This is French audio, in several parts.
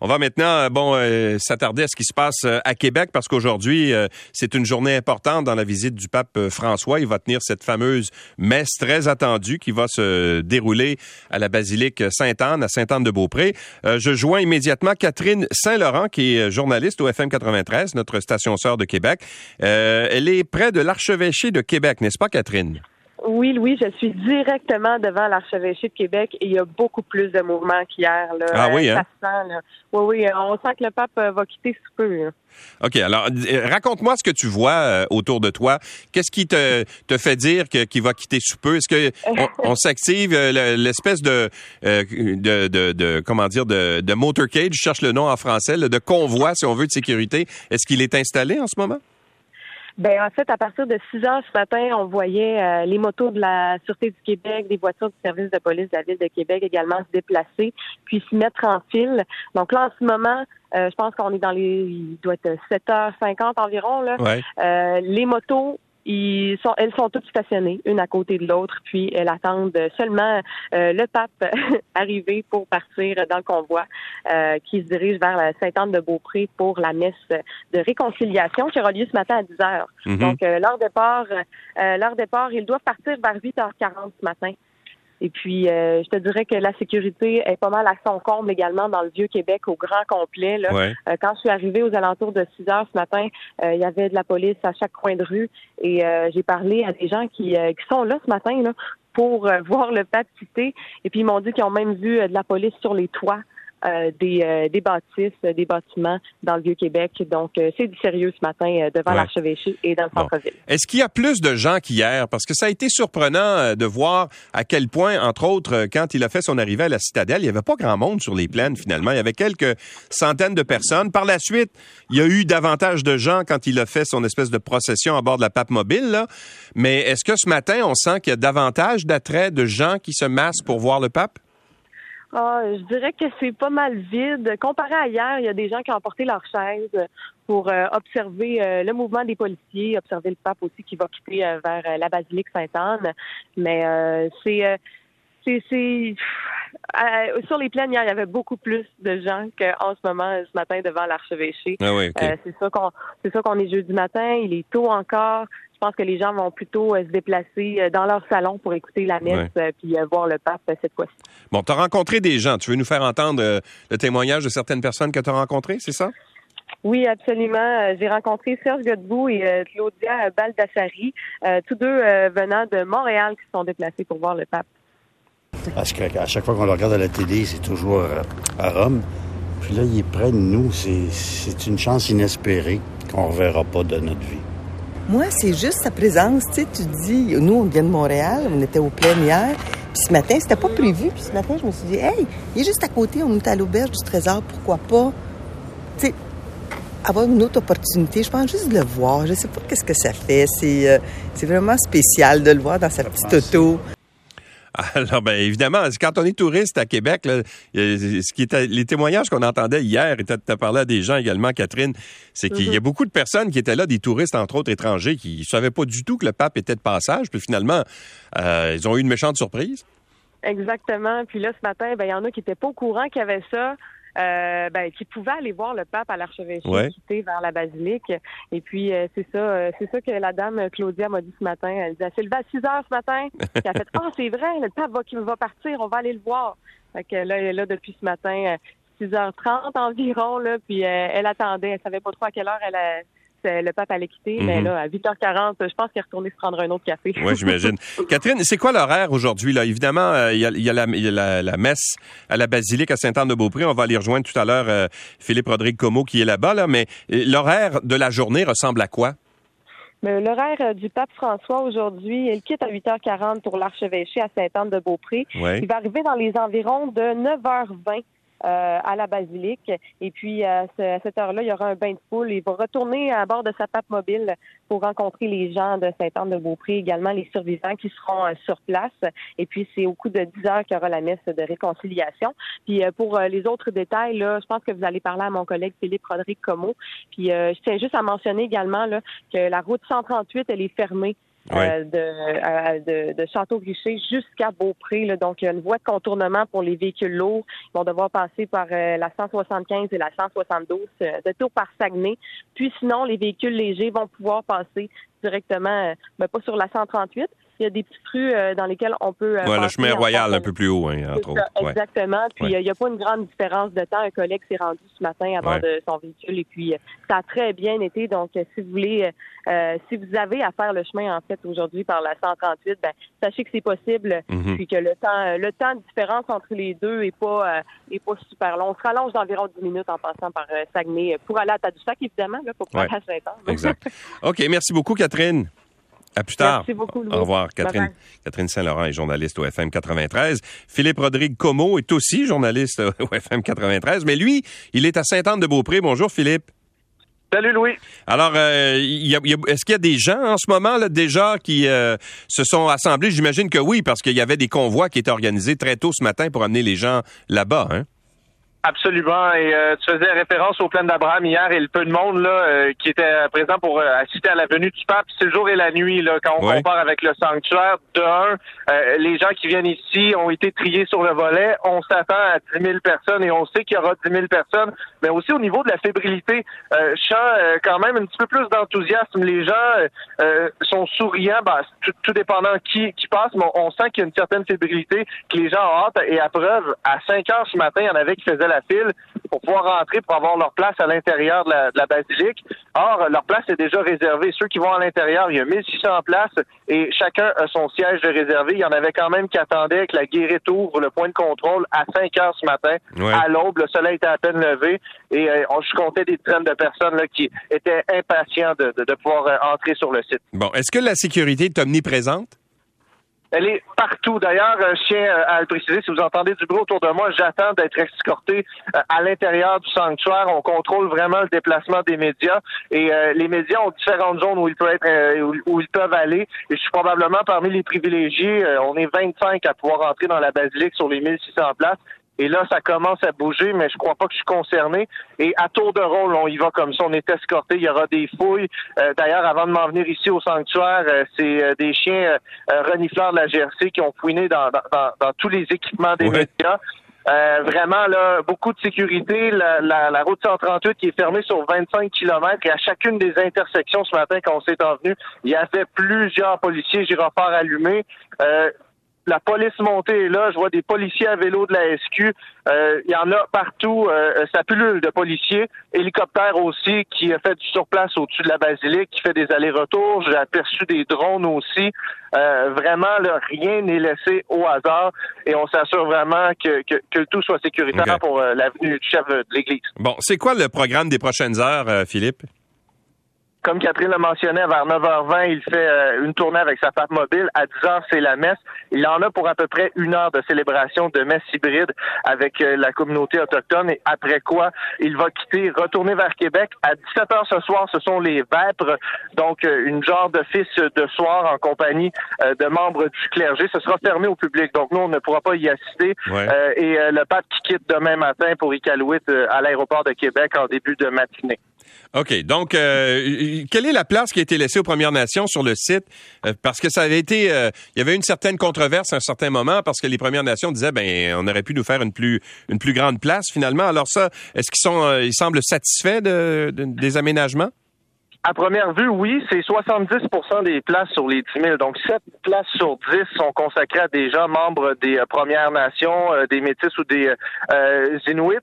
On va maintenant euh, bon euh, s'attarder à ce qui se passe euh, à Québec parce qu'aujourd'hui c'est une journée importante dans la visite du pape François. Il va tenir cette fameuse messe très attendue qui va se dérouler à la basilique Sainte-Anne à Sainte-Anne-de-Beaupré. je joins immédiatement Catherine Saint-Laurent qui est journaliste au FM 93, notre station sœur de Québec. elle est près de l'archevêché de Québec, n'est-ce pas Catherine? Oui, Louis, je suis directement devant l'archevêché de Québec et il y a beaucoup plus de mouvements qu'hier. Ah oui, hein? Oui, oui, on sent que le pape euh, va quitter sous peu. OK, alors euh, raconte-moi ce que tu vois euh, autour de toi. Qu'est-ce qui te, te fait dire qu'il va quitter sous peu? Est-ce que on, s'active l'espèce de, de, de, de, comment dire de, de motorcade, je cherche le nom en français, de convoi, si on veut, de sécurité. Est-ce qu'il est installé en ce moment? Ben en fait, à partir de 6 heures ce matin, on voyait euh, les motos de la Sûreté du Québec, des voitures du service de police de la Ville de Québec également se déplacer, puis se mettre en file. Donc là, en ce moment, euh, je pense qu'on est dans les, il doit être 7h50 environ. Là. Euh, les motos ils sont, elles sont toutes stationnées, une à côté de l'autre, puis elles attendent seulement euh, le pape arriver pour partir dans le convoi euh, qui se dirige vers la Sainte-Anne-de-Beaupré pour la messe de réconciliation qui aura lieu ce matin à 10 heures. Mm-hmm. Donc, euh, leur départ, leur départ, ils doivent partir vers 8h40 ce matin. Et puis, euh, je te dirais que la sécurité est pas mal à son comble également dans le Vieux-Québec au grand complet. Là. Euh, quand je suis arrivée aux alentours de 6 heures ce matin, euh, il y avait de la police à chaque coin de rue et j'ai parlé à des gens qui, qui sont là ce matin là, pour voir le pape quitter. Et puis, ils m'ont dit qu'ils ont même vu de la police sur les toits. Euh, des, euh, des bâtisses, euh, des bâtiments dans le Vieux-Québec. Donc, c'est du sérieux ce matin devant l'archevêché et dans le centre-ville. Est-ce qu'il y a plus de gens qu'hier? Parce que ça a été surprenant de voir à quel point, entre autres, quand il a fait son arrivée à la citadelle, il n'y avait pas grand monde sur les plaines finalement. Il y avait quelques centaines de personnes. Par la suite, il y a eu davantage de gens quand il a fait son espèce de procession à bord de la pape mobile. Là. Mais est-ce que ce matin, on sent qu'il y a davantage d'attrait de gens qui se massent pour voir le pape? Ah, je dirais que c'est pas mal vide. Comparé à hier, il y a des gens qui ont porté leur chaise pour euh, observer euh, le mouvement des policiers, observer le pape aussi qui va quitter euh, vers la basilique Sainte-Anne. Mais c'est c'est sur les plaines hier, il y avait beaucoup plus de gens qu'en ce moment ce matin devant l'archevêché. Ah oui, c'est ça qu'on c'est ça qu'on est jeudi matin, il est tôt encore je pense que les gens vont plutôt euh, se déplacer euh, dans leur salon pour écouter la messe et puis euh, voir le pape cette fois-ci. Bon, tu as rencontré des gens. Tu veux nous faire entendre le témoignage de certaines personnes que tu as rencontrées, c'est ça? Oui, absolument. J'ai rencontré Serge Godbout et Claudia Baldassari, tous deux venant de Montréal qui se sont déplacés pour voir le pape. Parce qu'à chaque fois qu'on le regarde à la télé, c'est toujours à Rome. Puis là, il est près de nous. C'est une chance inespérée qu'on ne reverra pas de notre vie. Moi, c'est juste sa présence. Tu sais, tu dis, nous, on vient de Montréal, on était au plein hier. Puis ce matin, c'était pas prévu. Puis ce matin, je me suis dit, hey, il est juste à côté, on est à l'auberge du Trésor, pourquoi pas? Tu sais, avoir une autre opportunité, je pense juste de le voir. Je sais pas qu'est-ce que ça fait. C'est, euh, c'est vraiment spécial de le voir dans sa petite auto. Alors, bien évidemment, quand on est touriste à Québec, ce qui était, les témoignages qu'on entendait hier, et tu as parlé à des gens également, Catherine, c'est qu'il y a mhm. beaucoup de personnes qui étaient là, des touristes, entre autres étrangers, qui ne savaient pas du tout que le pape était de passage, puis finalement, euh, ils ont eu une méchante surprise. Exactement. Puis là, ce matin, ben, il y en a qui n'étaient pas au courant qu'il y avait ça. Euh, ben, qui pouvaient aller voir le pape à l'archevêché quitter vers la basilique. Et puis, euh, c'est ça euh, c'est ça que la dame Claudia m'a dit ce matin. Elle dit, elle s'est levée à 6 heures ce matin. elle a fait, ah, c'est vrai, le pape va, va partir, on va aller le voir. Fait que là, elle est là depuis ce matin. 6h30 environ, là, puis elle attendait. Elle savait pas trop à quelle heure elle, le pape allait quitter, mais mhm. là, à 8h40, je pense qu'il est retourné se prendre un autre café. Oui, j'imagine. Catherine, c'est quoi l'horaire aujourd'hui? Là? Évidemment, euh, il y, a, la, messe à la basilique à Sainte-Anne-de-Beaupré. On va aller rejoindre tout à l'heure euh, Philippe Rodrigue Como qui est là-bas, là, mais euh, l'horaire de la journée ressemble à quoi? L'horaire du pape François aujourd'hui, il quitte à 8h40 pour l'archevêché à Sainte-Anne-de-Beaupré. Il va arriver dans les environs de 9h20 euh, à la basilique. Et puis, à, cette heure-là, il y aura un bain de foule. Il va retourner à bord de sa pape mobile pour rencontrer les gens de Sainte-Anne-de-Beaupré, également les survivants qui seront euh, sur place. Et puis, c'est au coup de 10 heures qu'il y aura la messe de réconciliation. Puis, euh, pour les autres détails, là, je pense que vous allez parler à mon collègue Philippe Rodrigue Como. Puis, je tiens juste à mentionner également là, que la route 138, elle est fermée euh, de, de, Château-Richer jusqu'à Beaupré. Là. Donc, il y a une voie de contournement pour les véhicules lourds. Ils vont devoir passer par la 175 et la 172 de tour par Saguenay. Puis sinon, les véhicules légers vont pouvoir passer directement, mais pas sur la 138, il y a des petites rues euh, dans lesquelles on peut. Euh, le chemin royal un peu plus haut, hein, entre autres. Exactement. Puis il n'y a pas une grande différence de temps. Un collègue s'est rendu ce matin avant de son véhicule et puis euh, ça a très bien été. Donc, si vous voulez, si vous avez à faire le chemin en fait aujourd'hui par la 138, ben sachez que c'est possible. Mhm. Puis que le temps, le temps de différence entre les deux est pas est pas super long. On se rallonge d'environ 10 minutes en passant par Saguenay pour aller à Tadoussac, évidemment, là, pour pas ouais. Exact. OK, merci beaucoup, Catherine. À plus tard. Merci beaucoup. Au revoir. Catherine, Catherine Saint-Laurent est journaliste au FM 93. Philippe Rodrigue Como est aussi journaliste au FM 93, mais lui, il est à Sainte-Anne-de-Beaupré. Bonjour, Philippe. Salut Louis. Alors, euh, est-ce qu'il y a des gens en ce moment là déjà qui euh, se sont assemblés? J'imagine que oui, parce qu'il y avait des convois qui étaient organisés très tôt ce matin pour amener les gens là-bas. Hein? Absolument. Et euh, tu faisais référence au plan d'Abraham hier et le peu de monde là euh, qui était présent pour euh, assister à la venue du pape. C'est le jour et la nuit là quand on compare avec le sanctuaire. De un, les gens qui viennent ici ont été triés sur le volet. On s'attend à 10 000 personnes et on sait qu'il y aura 10 000 personnes. Mais aussi au niveau de la fébrilité, je sens quand même un petit peu plus d'enthousiasme. Les gens sont souriants, bah, tout, dépendant qui qui passe, mais on sent qu'il y a une certaine fébrilité, que les gens ont hâte. Et à preuve, à 5 heures ce matin, il y en avait qui faisaient la file pour pouvoir rentrer, pour avoir leur place à l'intérieur de la, basilique. Or, leur place est déjà réservée. Ceux qui vont à l'intérieur, il y a 1600 places et chacun a son siège de réservé. Il y en avait quand même qui attendaient que la guérite ouvre le point de contrôle à 5 heures ce matin. À l'aube, le soleil était à peine levé et euh, on, je comptais des traînes de personnes là, qui étaient impatients de, de pouvoir euh, entrer sur le site. Bon, est-ce que la sécurité est omniprésente? Elle est partout. D'ailleurs, je tiens euh, à le préciser, si vous entendez du bruit autour de moi, j'attends d'être escorté euh, à l'intérieur du sanctuaire. On contrôle vraiment le déplacement des médias et euh, les médias ont différentes zones où ils peuvent être, où ils peuvent aller. Et je suis probablement parmi les privilégiés. on est 25 à pouvoir entrer dans la basilique sur les 1600 places. Et là, ça commence à bouger, mais je crois pas que je suis concerné. Et à tour de rôle, on y va comme ça. On est escorté. Il y aura des fouilles. Euh, d'ailleurs, avant de m'en venir ici au sanctuaire, euh, c'est euh, des chiens renifleurs de la GRC qui ont fouiné dans, dans, tous les équipements des médias. vraiment, là, beaucoup de sécurité. La, la, route 138 qui est fermée sur 25 km et à chacune des intersections ce matin, quand on s'est envenu, il y avait plusieurs policiers gyrophares allumés. Euh, la police montée est là. Je vois des policiers à vélo de la SQ. Euh, il y en a partout. Euh, ça pullule de policiers. Hélicoptère aussi qui a fait du surplace au-dessus de la basilique, qui fait des allers-retours. J'ai aperçu des drones aussi. Euh, vraiment, là, rien n'est laissé au hasard et on s'assure vraiment que, que, que, tout soit sécuritaire pour euh, l'avenue du chef de l'Église. Bon, c'est quoi le programme des prochaines heures, euh, Philippe? Comme Catherine le mentionnait, vers 9h20, il fait euh, une tournée avec sa pape mobile. À 10h, c'est la messe. Il en a pour à peu près une heure de célébration de messe hybride avec euh, la communauté autochtone. Et après quoi, il va quitter, retourner vers Québec. À 17h ce soir, ce sont les vêpres, donc euh, une genre d'office de soir en compagnie de membres du clergé. Ce sera fermé au public, donc nous, on ne pourra pas y assister. et le pape qui quitte demain matin pour Iqaluit à l'aéroport de Québec en début de matinée. OK. Donc, euh, quelle est la place qui a été laissée aux Premières Nations sur le site? Euh, parce que ça avait été... Euh, il y avait une certaine controverse à un certain moment parce que les Premières Nations disaient, ben, on aurait pu nous faire une plus, une plus grande place finalement. Alors ça, est-ce qu'ils sont, ils semblent satisfaits de, des aménagements? À première vue, oui, c'est 70% des places sur les 10 000. Donc, 7 places sur 10 sont consacrées à des gens membres des euh, Premières Nations, euh, des Métis ou des euh, Inuits.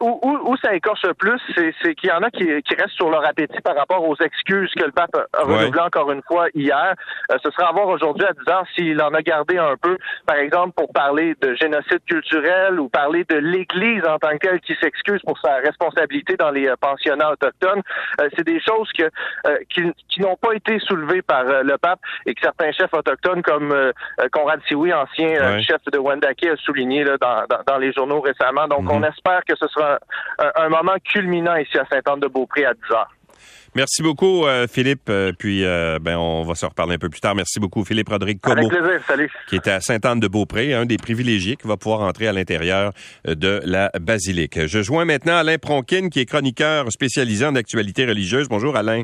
Où, où, où, ça écorche le plus, c'est qu'il y en a qui, qui, restent sur leur appétit par rapport aux excuses que le pape a renouvelées encore une fois hier. ce sera à voir aujourd'hui à 10 heures s'il en a gardé un peu, par exemple, pour parler de génocide culturel ou parler de l'Église en tant que telle qui s'excuse pour sa responsabilité dans les pensionnats autochtones. c'est des choses que euh, qui, n'ont pas été soulevés par euh, le pape et que certains chefs autochtones comme euh, Conrad Sioui, ancien chef de Wendake, a souligné dans, les journaux récemment. Donc, on mhm. espère que ce sera un, moment culminant ici à Sainte-Anne-de-Beaupré à 10 heures. Merci beaucoup, Philippe. puis, ben, on va se reparler un peu plus tard. Merci beaucoup, Philippe Rodrigue Como. Avec plaisir. Salut. Qui est à Sainte-Anne-de-Beaupré, un des privilégiés qui va pouvoir entrer à l'intérieur de la basilique. Je joins maintenant Alain Pronkin, qui est chroniqueur spécialisé en actualité religieuse. Bonjour, Alain.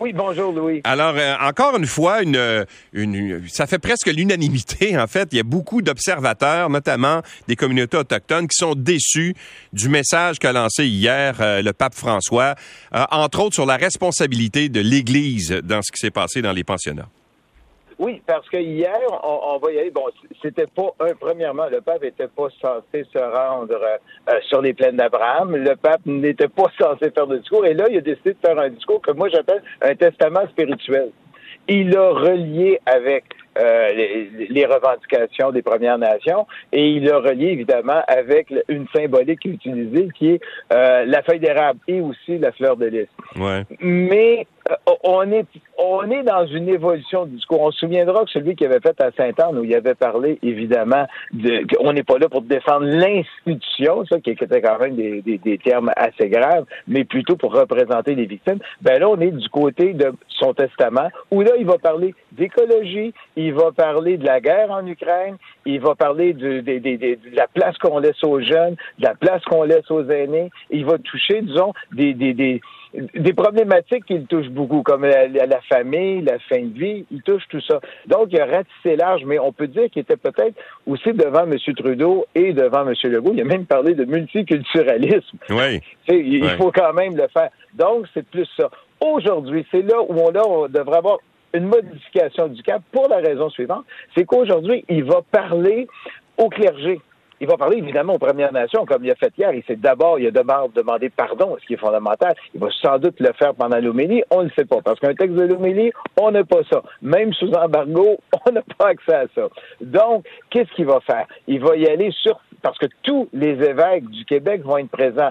Oui, bonjour Louis. Alors, euh, encore une fois, une, ça fait presque l'unanimité, en fait. Il y a beaucoup d'observateurs, notamment des communautés autochtones, qui sont déçus du message qu'a lancé hier euh, le pape François, euh, entre autres sur la responsabilité de l'Église dans ce qui s'est passé dans les pensionnats. Oui, parce que hier, on, va y aller. Bon, c'était pas un. Premièrement, le pape n'était pas censé se rendre euh, sur les plaines d'Abraham. Le pape n'était pas censé faire de discours. Et là, il a décidé de faire un discours que moi j'appelle un testament spirituel. Il a relié avec euh, les, revendications des Premières Nations et il l'a relié évidemment avec une symbolique utilisée qui est euh, la feuille d'érable et aussi la fleur de lys. Ouais. Mais euh, on est on est dans une évolution du discours. On se souviendra que celui qui avait fait à Sainte-Anne, où il avait parlé évidemment de on n'est pas là pour défendre l'institution, ça qui était quand même des, des, termes assez graves, mais plutôt pour représenter les victimes. Ben là, on est du côté de son testament, où là, il va parler d'écologie, il va parler de la guerre en Ukraine, il va parler de, la place qu'on laisse aux jeunes, de la place qu'on laisse aux aînés, il va toucher, disons, des, des des problématiques qu'il touche beaucoup, comme la, la, famille, la fin de vie, il touche tout ça. Donc, il a ratissé large, mais on peut dire qu'il était peut-être aussi devant M. Trudeau et devant M. Legault. Il a même parlé de multiculturalisme. Oui. il faut quand même le faire. Donc, c'est plus ça. Aujourd'hui, c'est là où on, là, on devrait avoir une modification du cap pour la raison suivante, c'est qu'aujourd'hui, il va parler au clergé. Il va parler évidemment aux Premières Nations, comme il a fait hier. Il s'est d'abord, il a demandé pardon, ce qui est fondamental. Il va sans doute le faire pendant l'homélie. On ne sait pas. Parce qu'un texte de l'homélie, on n'a pas ça. Même sous embargo, on n'a pas accès à ça. Donc, qu'est-ce qu'il va faire? Il va y aller sur, parce que tous les évêques du Québec vont être présents.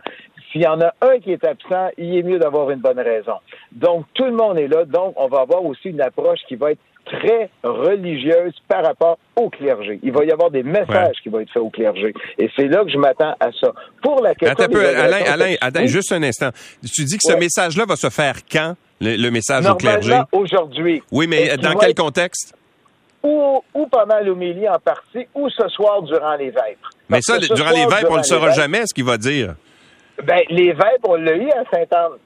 S'il y en a un qui est absent, il est mieux d'avoir une bonne raison. Donc, tout le monde est là. Donc, on va avoir aussi une approche qui va être très religieuse par rapport au clergé. Il va y avoir des messages qui vont être faits au clergé. Et c'est là que je m'attends à ça. Pour la question... Attends, peu, Alain, Alain, attends, juste un instant. Tu dis que ce message-là va se faire quand, le, message au clergé? aujourd'hui. Oui, mais dans quel contexte? Ou, ou pendant l'homélie en partie, ou ce soir durant les vêpres. Mais ça, durant les vêpres, on ne le saura jamais, ce qu'il va dire. Ben, les vêpres, on l'a eu à Sainte-Anne.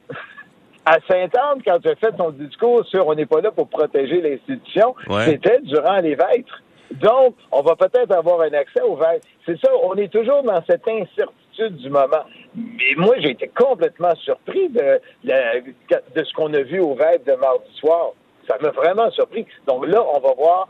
À Sainte-Anne, quand tu as fait ton discours sur on n'est pas là pour protéger l'institution, c'était durant les vêpres. Donc, on va peut-être avoir un accès aux vêpres. C'est ça, on est toujours dans cette incertitude du moment. Mais moi, j'ai été complètement surpris de, de ce qu'on a vu aux vêpres de mardi soir. Ça m'a vraiment surpris. Donc là, on va voir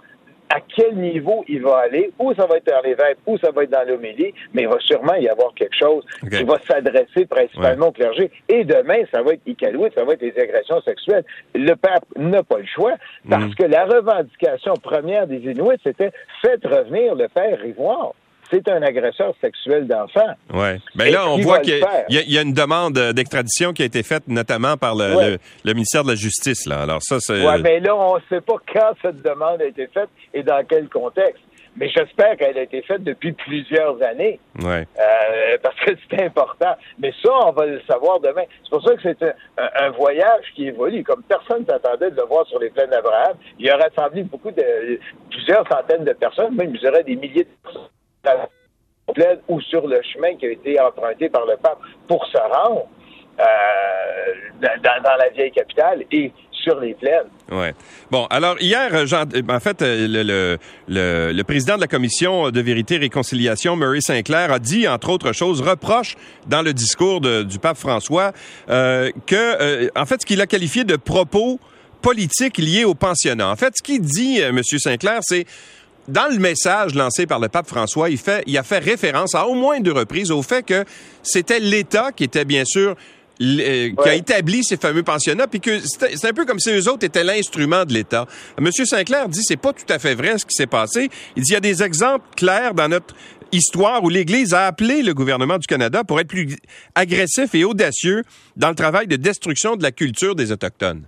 à quel niveau il va aller, où ça va être dans les où ça va être dans l'homélie, mais il va sûrement y avoir quelque chose qui va s'adresser principalement au clergé. Et demain, ça va être Iqaluit, ça va être les agressions sexuelles. Le pape n'a pas le choix parce mm. que la revendication première des Inuits, c'était faites revenir le père Ivoire c'est un agresseur sexuel d'enfants. Oui. Mais ben là, on voit qu'il y, a une demande d'extradition qui a été faite notamment par le, ministère de la Justice. Là. Alors ça, c'est. Oui, mais là, on ne sait pas quand cette demande a été faite et dans quel contexte. Mais j'espère qu'elle a été faite depuis plusieurs années. Ouais. Euh, parce que c'est important. Mais ça, on va le savoir demain. C'est pour ça que c'est un, voyage qui évolue. Comme personne s'attendait de le voir sur les plaines d'Abraham, il a rassemblé beaucoup de plusieurs centaines de personnes, même je dirais des milliers de personnes ou sur le chemin qui a été emprunté par le pape pour se rendre euh, dans, la vieille capitale et sur les plaines. Ouais. Bon, alors hier, Jean, en fait, euh, le, président de la commission de vérité et réconciliation, Murray Sinclair, a dit, entre autres choses, reproche dans le discours du pape François euh, que, en fait, ce qu'il a qualifié de propos politiques liés aux pensionnats. En fait, ce qu'il dit, M. Sinclair, c'est dans le message lancé par le pape François, il, fait, il a fait référence à au moins deux reprises au fait que c'était l'État qui était bien sûr euh, qui a établi ces fameux pensionnats, puis que c'est un peu comme si eux autres étaient l'instrument de l'État. Monsieur Sinclair dit c'est pas tout à fait vrai ce qui s'est passé. Il dit il y a des exemples clairs dans notre histoire où l'Église a appelé le gouvernement du Canada pour être plus agressif et audacieux dans le travail de destruction de la culture des Autochtones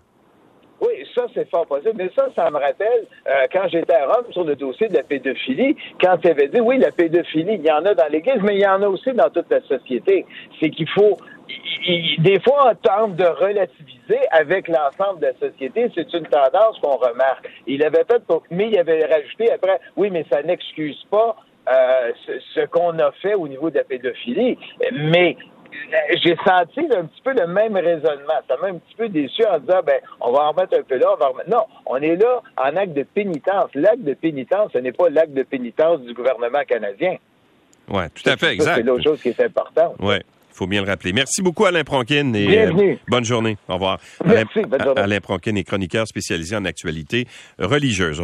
c'est fort possible. Mais ça, ça me rappelle euh, quand j'étais à Rome sur le dossier de la pédophilie, quand il avait dit, oui, la pédophilie, il y en a dans l'Église, mais il y en a aussi dans toute la société. C'est qu'il faut des fois, on tente de relativiser avec l'ensemble de la société. C'est une tendance qu'on remarque. Il avait fait, mais il avait rajouté après, oui, mais ça n'excuse pas euh, ce, ce qu'on a fait au niveau de la pédophilie. Mais j'ai senti un petit peu le même raisonnement. Ça m'a un petit peu déçu en disant, ben, on va en remettre un peu là, on va remettre... Non, on est là en acte de pénitence. L'acte de pénitence, ce n'est pas l'acte de pénitence du gouvernement canadien. Oui, tout à fait, exact. C'est l'autre chose qui est importante. Oui. Il faut bien le rappeler. Merci beaucoup, Alain Pronkin. Et, euh, bonne journée. Au revoir. Merci, bonne journée. Alain Pronkin est chroniqueur spécialisé en actualité religieuse.